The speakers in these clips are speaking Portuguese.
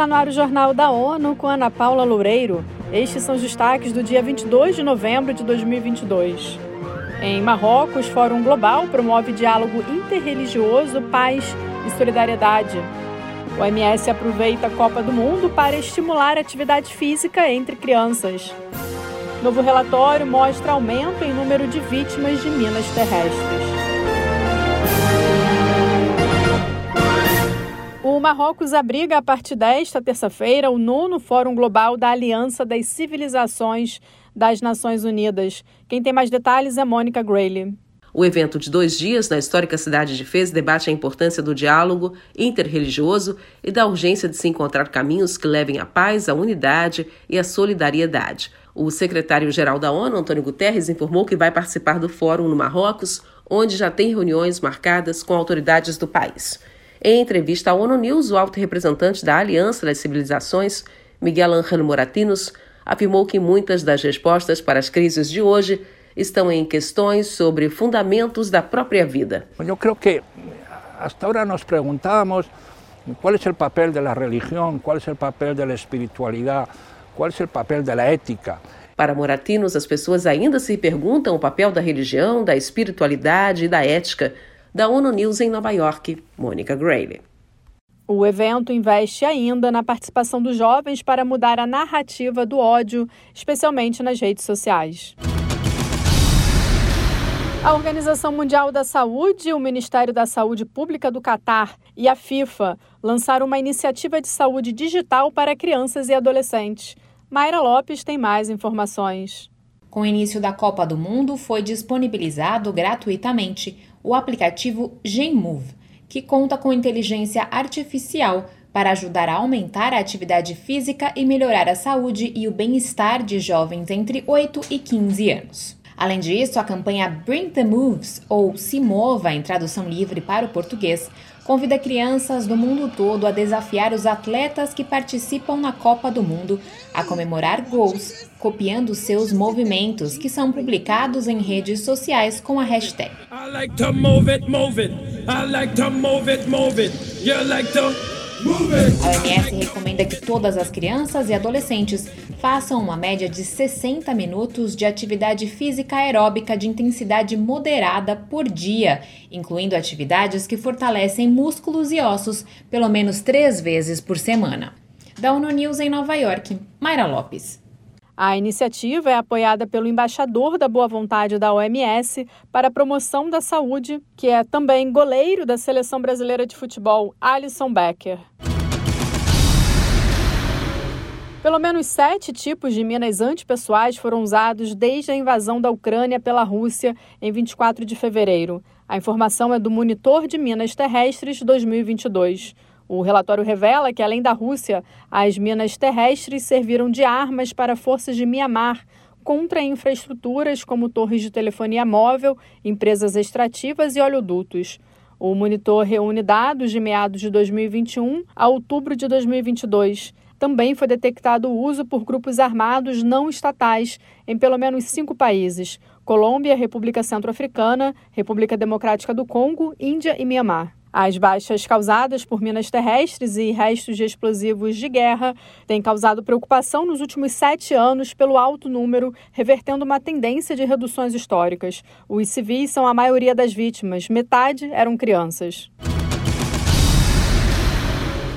Está no ar o Jornal da ONU com Ana Paula Loureiro. Estes são os destaques do dia 22 de novembro de 2022. Em Marrocos, Fórum Global promove diálogo interreligioso, paz e solidariedade. O OMS aproveita a Copa do Mundo para estimular atividade física entre crianças. Novo relatório mostra aumento em número de vítimas de minas terrestres. O Marrocos abriga a partir desta terça-feira o nono Fórum Global da Aliança das Civilizações das Nações Unidas. Quem tem mais detalhes é Mônica Grayley. O evento de dois dias na histórica cidade de Fez debate a importância do diálogo interreligioso e da urgência de se encontrar caminhos que levem à paz, à unidade e à solidariedade. O secretário-geral da ONU, Antônio Guterres, informou que vai participar do fórum no Marrocos, onde já tem reuniões marcadas com autoridades do país. Em entrevista à ONU News, o alto representante da Aliança das Civilizações, Miguel Ángel Moratinos, afirmou que muitas das respostas para as crises de hoje estão em questões sobre fundamentos da própria vida. Eu creio que hasta agora nos perguntamos qual é o papel da religião, qual é o papel da espiritualidade, qual é o papel da ética. Para Moratinos, as pessoas ainda se perguntam o papel da religião, da espiritualidade e da ética da ONU News em Nova York, Mônica Grayley. O evento investe ainda na participação dos jovens para mudar a narrativa do ódio, especialmente nas redes sociais. A Organização Mundial da Saúde, o Ministério da Saúde Pública do Catar e a FIFA lançaram uma iniciativa de saúde digital para crianças e adolescentes. Mayra Lopes tem mais informações. Com o início da Copa do Mundo, foi disponibilizado gratuitamente o aplicativo GenMove, que conta com inteligência artificial para ajudar a aumentar a atividade física e melhorar a saúde e o bem-estar de jovens entre 8 e 15 anos. Além disso, a campanha Bring the Moves, ou Se Mova em tradução livre para o português, convida crianças do mundo todo a desafiar os atletas que participam na Copa do Mundo a comemorar gols, copiando seus movimentos, que são publicados em redes sociais com a hashtag. A OMS recomenda que todas as crianças e adolescentes façam uma média de 60 minutos de atividade física aeróbica de intensidade moderada por dia, incluindo atividades que fortalecem músculos e ossos pelo menos três vezes por semana. Da ONU News em Nova York, Mayra Lopes. A iniciativa é apoiada pelo embaixador da Boa Vontade da OMS para a promoção da saúde, que é também goleiro da Seleção Brasileira de Futebol, Alisson Becker. Pelo menos sete tipos de minas antipessoais foram usados desde a invasão da Ucrânia pela Rússia em 24 de fevereiro. A informação é do Monitor de Minas Terrestres 2022. O relatório revela que, além da Rússia, as minas terrestres serviram de armas para forças de Mianmar contra infraestruturas como torres de telefonia móvel, empresas extrativas e oleodutos. O monitor reúne dados de meados de 2021 a outubro de 2022 também foi detectado o uso por grupos armados não estatais em pelo menos cinco países: Colômbia, República Centro-Africana, República Democrática do Congo, Índia e Mianmar. As baixas causadas por minas terrestres e restos de explosivos de guerra têm causado preocupação nos últimos sete anos pelo alto número, revertendo uma tendência de reduções históricas. Os civis são a maioria das vítimas, metade eram crianças.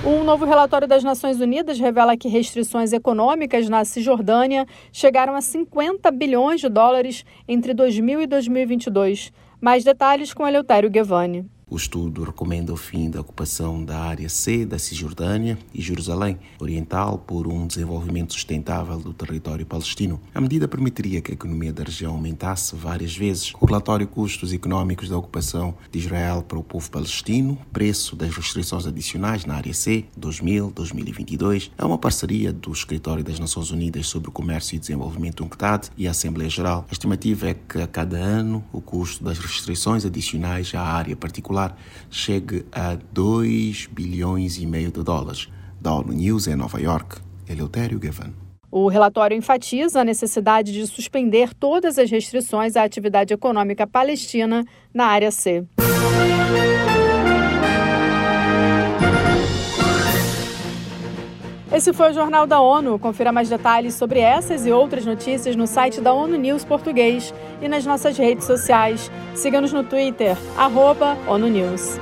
Um novo relatório das Nações Unidas revela que restrições econômicas na Cisjordânia chegaram a 50 bilhões de dólares entre 2000 e 2022. Mais detalhes com Eleutério Guevani. O estudo recomenda o fim da ocupação da área C da Cisjordânia e Jerusalém Oriental por um desenvolvimento sustentável do território palestino. A medida permitiria que a economia da região aumentasse várias vezes. O relatório Custos Econômicos da Ocupação de Israel para o Povo Palestino, preço das restrições adicionais na área C 2000-2022, é uma parceria do Escritório das Nações Unidas sobre o Comércio e Desenvolvimento UNCTAD e a Assembleia Geral. A estimativa é que a cada ano o custo das restrições adicionais à área particular chegue a 2 bilhões e meio de dólares. Da ONU News em Nova York, Eleutério Gavan. O relatório enfatiza a necessidade de suspender todas as restrições à atividade econômica palestina na área C. Esse foi o Jornal da ONU. Confira mais detalhes sobre essas e outras notícias no site da ONU News Português e nas nossas redes sociais. Siga-nos no Twitter, arroba ONU News.